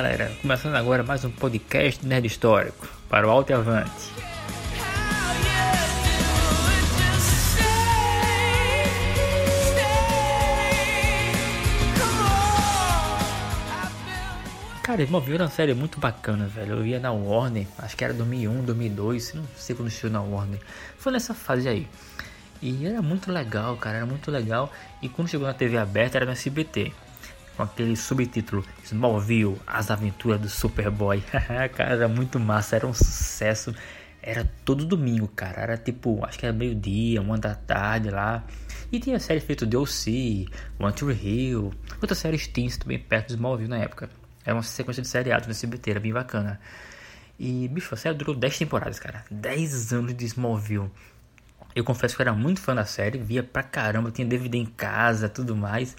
galera, começando agora mais um podcast Nerd Histórico para o Alto e Avante. Cara, Smallville era uma série muito bacana, velho. Eu ia na Warner, acho que era 2001, 2002, não sei quando chegou na Warner. Foi nessa fase aí. E era muito legal, cara, era muito legal. E quando chegou na TV aberta era no SBT com aquele subtítulo Smallville, as aventuras do Superboy. cara, era muito massa, era um sucesso. Era todo domingo, cara. Era tipo, acho que era meio-dia, uma da tarde lá. E tinha série feita de OC, One Tree Hill, outras séries teens também perto do Smallville na época. Era uma sequência de seriados no CBT, era bem bacana. E, bicho, a série durou 10 temporadas, cara. 10 anos de Smallville. Eu confesso que eu era muito fã da série, via pra caramba, tinha DVD em casa, tudo mais.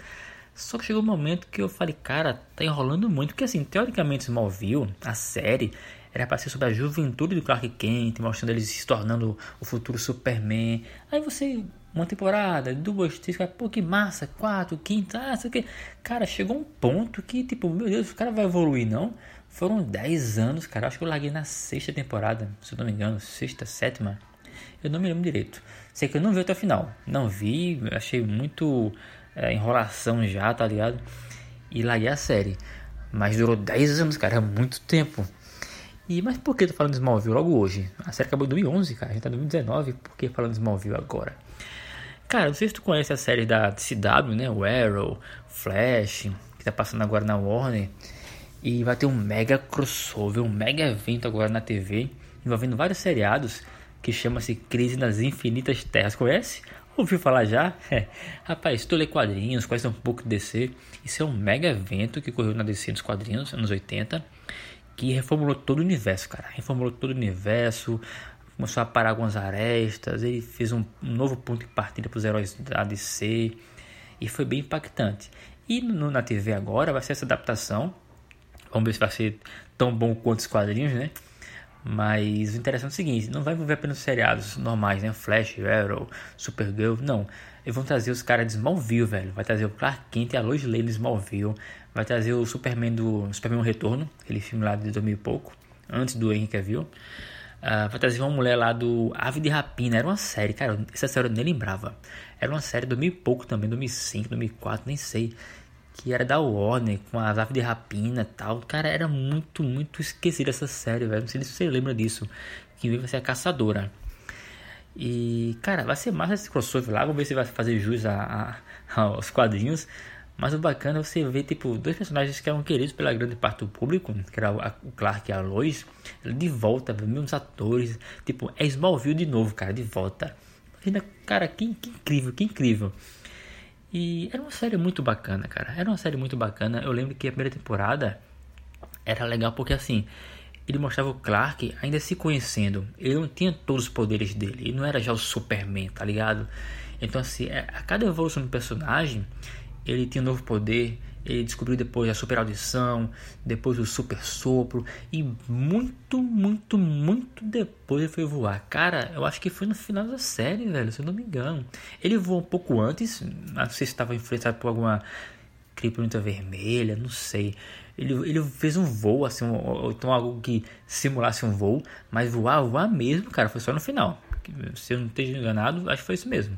Só que chegou um momento que eu falei, cara, tá enrolando muito. Porque assim, teoricamente Smallville, a série, era para ser sobre a juventude do Clark Kent, mostrando ele se tornando o futuro Superman. Aí você, uma temporada, duas, três, quatro, pô, que massa, quatro, quinta, ah, sei o que. Cara, chegou um ponto que, tipo, meu Deus, o cara vai evoluir, não? Foram dez anos, cara. Acho que eu larguei na sexta temporada, se eu não me engano, sexta, sétima. Eu não me lembro direito. Sei que eu não vi até o final. Não vi, achei muito é, enrolação já, tá ligado? E larguei a série. Mas durou 10 anos, cara, é muito tempo. E, mas por que eu tô falando de Smallville logo hoje? A série acabou em 2011, cara, a gente tá em 2019, por que falando de Smallville agora? Cara, não sei se tu conhece a série da CW, né? O Arrow, Flash, que tá passando agora na Warner. E vai ter um mega crossover, um mega evento agora na TV, envolvendo vários seriados, que chama-se Crise nas Infinitas Terras. Conhece? Ouviu falar já? É. Rapaz, tu lê quadrinhos, conhece um pouco de DC. Isso é um mega evento que correu na DC dos quadrinhos, anos 80, que reformulou todo o universo, cara. Reformulou todo o universo, começou a parar algumas arestas, ele fez um, um novo ponto de partida para os heróis da DC e foi bem impactante. E no, na TV agora vai ser essa adaptação. Vamos ver se vai ser tão bom quanto os quadrinhos, né? Mas o interessante é o seguinte, não vai envolver apenas seriados normais, né? Flash, Arrow, Supergirl, não. Eles vão trazer os caras de Smallville, velho. Vai trazer o Clark Kent e a Lois Lane de Smallville. Vai trazer o Superman do Superman Retorno, aquele filme lá de 2000 e pouco, antes do Henry Cavill. Uh, vai trazer uma mulher lá do Ave de Rapina. Era uma série, cara. Essa série eu nem lembrava. Era uma série de 2000 e pouco também, 2005, 2004, nem sei que era da Warner, com as aves de rapina e tal. Cara, era muito, muito esquecida essa série, velho. Não sei se você lembra disso. Que vai ser a caçadora. E, cara, vai ser massa esse crossover lá. Vamos ver se vai fazer jus a, a, aos quadrinhos. Mas o bacana é você ver, tipo, dois personagens que eram queridos pela grande parte do público, que era o Clark e a Lois, de volta, mesmos atores. Tipo, é Smallville de novo, cara, de volta. Imagina, cara, que, que incrível, que incrível. E era uma série muito bacana, cara. Era uma série muito bacana. Eu lembro que a primeira temporada era legal porque assim, ele mostrava o Clark ainda se conhecendo. Ele não tinha todos os poderes dele. Ele não era já o Superman, tá ligado? Então assim, é, a cada evolução do personagem, ele tinha um novo poder ele descobriu depois a super audição, depois o super sopro e muito, muito, muito depois ele foi voar. Cara, eu acho que foi no final da série, velho, se eu não me engano. Ele voou um pouco antes, não sei se estava influenciado por alguma criptonita vermelha, não sei. Ele, ele fez um voo, assim, ou então algo que simulasse um voo, mas voar, voar mesmo, cara, foi só no final. Se eu não esteja enganado, acho que foi isso mesmo.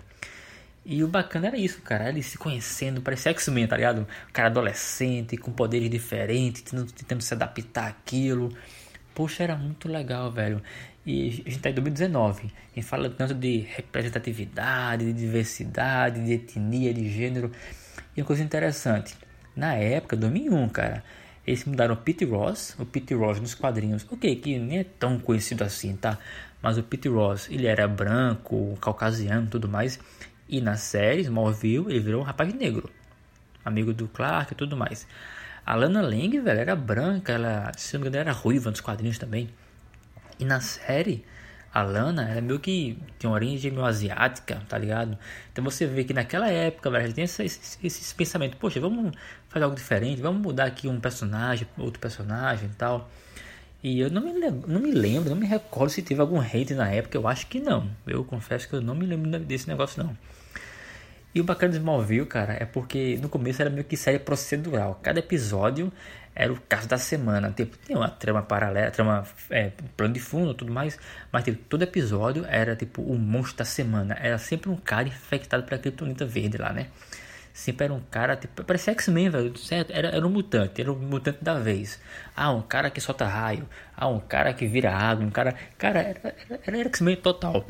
E o bacana era isso, cara. Ele se conhecendo, parecia X-Men, tá ligado? Um cara adolescente, com poderes diferentes, tentando, tentando se adaptar àquilo. Poxa, era muito legal, velho. E a gente tá em 2019. A gente fala tanto de representatividade, de diversidade, de etnia, de gênero. E uma coisa interessante. Na época, 2001, cara. Eles mudaram o Pete Ross. O Pete Ross nos quadrinhos. Ok, que nem é tão conhecido assim, tá? Mas o Pete Ross, ele era branco, caucasiano tudo mais. E na série Smallville ele virou um rapaz negro, amigo do Clark e tudo mais. A Lana Lang, velho, era branca, ela, se não me engano, era ruiva nos quadrinhos também. E na série, a Lana era meio que tem uma origem meio asiática, tá ligado? Então você vê que naquela época, velho, tem esse, esse, esse pensamento, poxa, vamos fazer algo diferente, vamos mudar aqui um personagem, outro personagem e tal. E eu não me, não me lembro, não me recordo se teve algum hate na época, eu acho que não. Eu confesso que eu não me lembro desse negócio não. E o bacana de Smallville, cara, é porque no começo era meio que série procedural. Cada episódio era o caso da semana. Tipo, tinha uma trama paralela, trama é, plano de fundo tudo mais, mas tipo, todo episódio era tipo o monstro da semana. Era sempre um cara infectado pela criptonita verde lá, né? Sempre era um cara, tipo, parecia X-Men, velho, certo? Era, era um mutante, era um mutante da vez. Ah, um cara que solta raio. Ah, um cara que vira água, um cara... Cara, era, era, era X-Men total.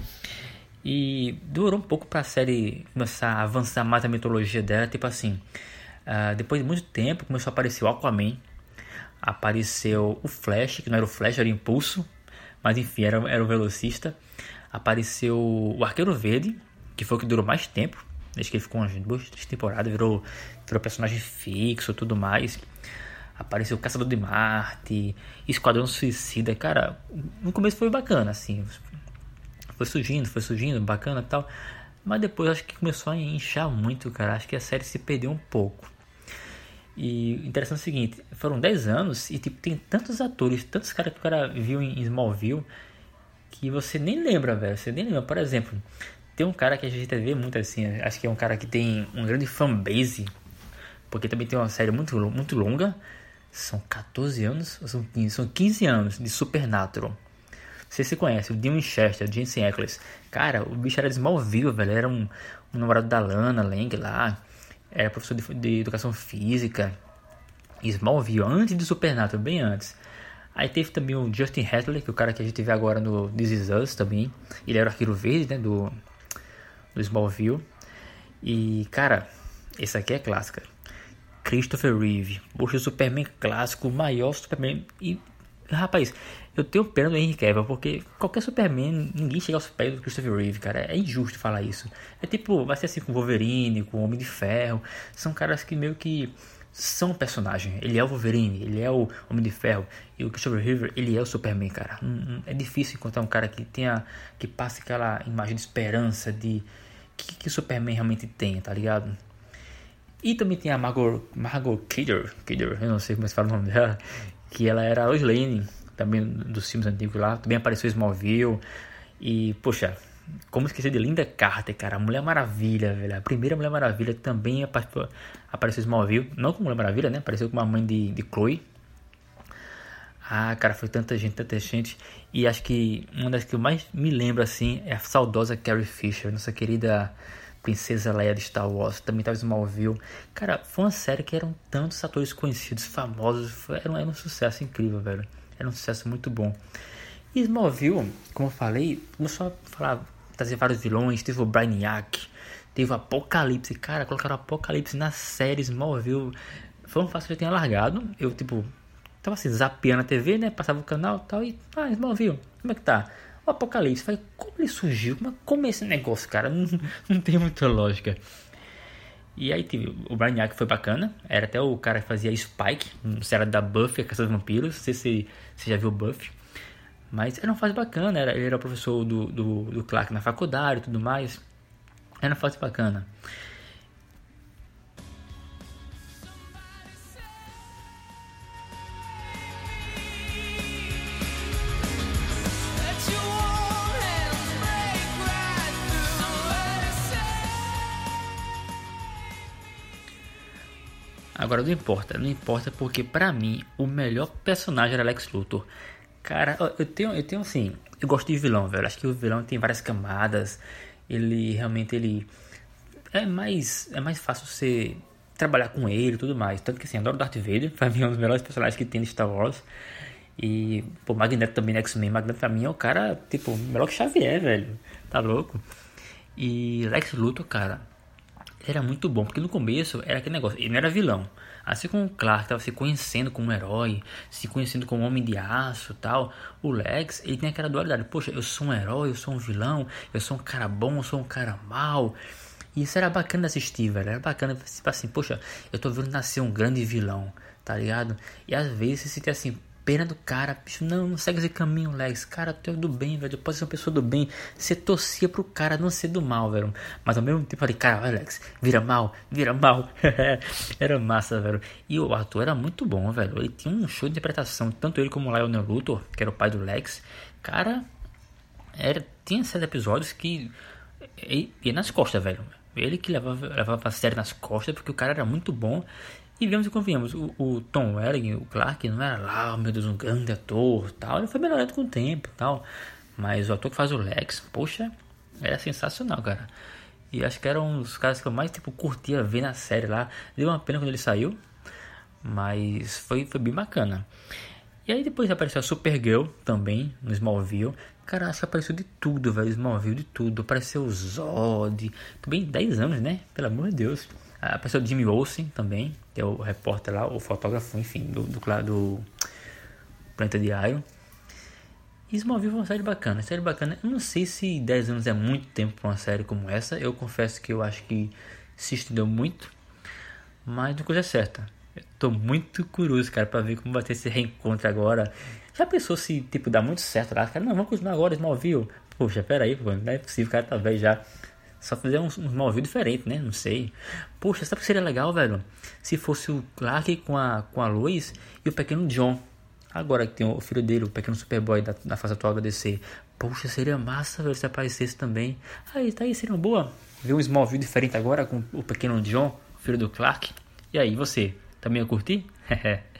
E durou um pouco pra série começar a avançar mais a mitologia dela, tipo assim... Uh, depois de muito tempo começou a aparecer o Aquaman, apareceu o Flash, que não era o Flash, era o Impulso, mas enfim, era, era o velocista. Apareceu o Arqueiro Verde, que foi o que durou mais tempo, desde que ele ficou umas duas três temporadas, virou, virou personagem fixo tudo mais. Apareceu Caçador de Marte, Esquadrão Suicida. Cara, no começo foi bacana, assim. Foi surgindo, foi surgindo, bacana e tal. Mas depois acho que começou a inchar muito, cara. Acho que a série se perdeu um pouco. E interessante é o seguinte, foram 10 anos e tipo, tem tantos atores, tantos caras que o cara viu em Smallville que você nem lembra, velho. Você nem lembra. Por exemplo, tem um cara que a gente vê muito assim, acho que é um cara que tem um grande fanbase, porque também tem uma série muito, muito longa. São 14 anos, são 15, são 15 anos de Supernatural. Você se conhece, o Dean Winchester, o Jensen Ackles. Cara, o bicho era de Smallville, velho. Era um, um namorado da Lana Lang lá era professor de, de educação física, Smallville, antes de Supernatural, bem antes. Aí teve também o Justin Hatley, que é o cara que a gente vê agora no This Is Us também. Ele era o arqueiro verde, né, do, do Smallville. E, cara, esse aqui é clássica. Christopher Reeve. Poxa, o Superman clássico, o maior Superman. E, rapaz, eu tenho pena do Henry Cavill, porque qualquer Superman, ninguém chega aos pés do Christopher Reeve, cara. É injusto falar isso. É tipo, vai ser assim com Wolverine, com Homem de Ferro. São caras que meio que são personagem. Ele é o Wolverine, ele é o Homem de Ferro. E o Christopher Reeve, ele é o Superman, cara. É difícil encontrar um cara que tenha, que passe aquela imagem de esperança, de que, que o Superman realmente tem, tá ligado? E também tem a Margot, Margot Kidder, Kidder, eu não sei como se fala o nome dela, que ela era a Lois Lane também dos filmes antigos lá, também apareceu Smallville. E, poxa, como esquecer de Linda Carter, cara, Mulher Maravilha, velho. A primeira Mulher Maravilha também apareceu Smallville, não como Mulher Maravilha, né? Apareceu como a mãe de, de Chloe. Ah, cara, foi tanta gente, tanta gente. E acho que uma das que eu mais me lembro, assim, é a saudosa Carrie Fisher, nossa querida Princesa Leia de Star Wars, também tava Smallville. Cara, foi uma série que eram tantos atores conhecidos, famosos, era um, era um sucesso incrível, velho. Era um sucesso muito bom. E Smallville, como eu falei, começou a falar, trazer vários vilões. Teve o Brainiac, teve o Apocalipse. Cara, colocaram o Apocalipse na série Smallville. Foi um fácil que eu tinha largado. Eu, tipo, tava assim, zapeando a TV, né? Passava o canal e tal. E, ah, Smallville, como é que tá? O Apocalipse. Falei, como ele surgiu? Como é, como é esse negócio, cara? Não, não tem muita lógica. E aí tive, o Brainiac foi bacana. Era até o cara que fazia Spike, se era da Buffy, a Caça dos Vampiros. Não sei se você já viu Buffy. Mas era uma fase bacana. Era, ele era professor do, do, do Clark na faculdade e tudo mais. Era uma fase bacana. Agora não importa, não importa porque para mim o melhor personagem era Lex Luthor. Cara, eu tenho, eu tenho assim, eu gosto de vilão, velho. Acho que o vilão tem várias camadas. Ele realmente ele é mais é mais fácil você trabalhar com ele e tudo mais. Tanto que assim, adoro Darth Vader, pra mim é um dos melhores personagens que tem de Star Wars. E, pô, Magneto também, X-Men. Magneto pra mim é o cara, tipo, melhor que Xavier, velho. Tá louco? E Lex Luthor, cara, era muito bom, porque no começo era aquele negócio, ele não era vilão. Assim como o Clark estava se conhecendo como um herói, se conhecendo como um homem de aço tal, o Lex, ele tem aquela dualidade. Poxa, eu sou um herói, eu sou um vilão, eu sou um cara bom, eu sou um cara mau. E isso era bacana de assistir, velho. Era bacana, tipo assim, poxa, eu tô vendo nascer um grande vilão, tá ligado? E às vezes você se sente assim, pena do cara, bicho, não, não segue esse caminho, Lex. Cara, tu é do bem, velho. Pode ser uma pessoa do bem. Você torcia pro cara não ser do mal, velho. Mas ao mesmo tempo falei, cara, Alex, vira mal, vira mal. era massa, velho. E o ator era muito bom, velho. Ele tinha um show de interpretação, tanto ele como o Lionel Luthor, que era o pai do Lex. Cara, era, tinha certos episódios que ia nas costas, velho. Ele que levava, levava a série nas costas, porque o cara era muito bom. E vemos e convenhamos, o, o Tom Welling, o Clark, não era lá, oh, meu Deus, um grande ator tal. Ele foi melhorando com o tempo tal. Mas o ator que faz o Lex, poxa, era sensacional, cara. E acho que era um dos caras que eu mais tipo, curtia ver na série lá. Deu uma pena quando ele saiu. Mas foi, foi bem bacana. E aí depois apareceu a Supergirl também no Smallville. Cara, acho que apareceu de tudo, velho. Smallville de tudo. Apareceu o Zod. Também 10 anos, né? Pelo amor de Deus. Apareceu o Jimmy Olsen também. Que é o repórter lá, o fotógrafo, enfim, do, do, do Planeta Iron. E Smallville foi uma série bacana. Série bacana. Eu não sei se 10 anos é muito tempo pra uma série como essa. Eu confesso que eu acho que se estendeu muito. Mas uma coisa é certa. Eu tô muito curioso, cara, pra ver como vai ter esse reencontro agora. Já pensou se, tipo, dá muito certo lá? Cara, não, vamos continuar agora, Smallville. Poxa, pera aí, pô, não é possível, o cara tá velho já. Só fazer um, um Smallville diferente, né? Não sei. Poxa, sabe que seria legal, velho? Se fosse o Clark com a, com a Lois e o pequeno John. Agora que tem o filho dele, o pequeno Superboy da, da fase atual da DC. Poxa, seria massa, velho, se aparecesse também. Aí, tá aí, seria uma boa. Ver um Smallville diferente agora com o pequeno John, filho do Clark. E aí, você? Também ia curtir?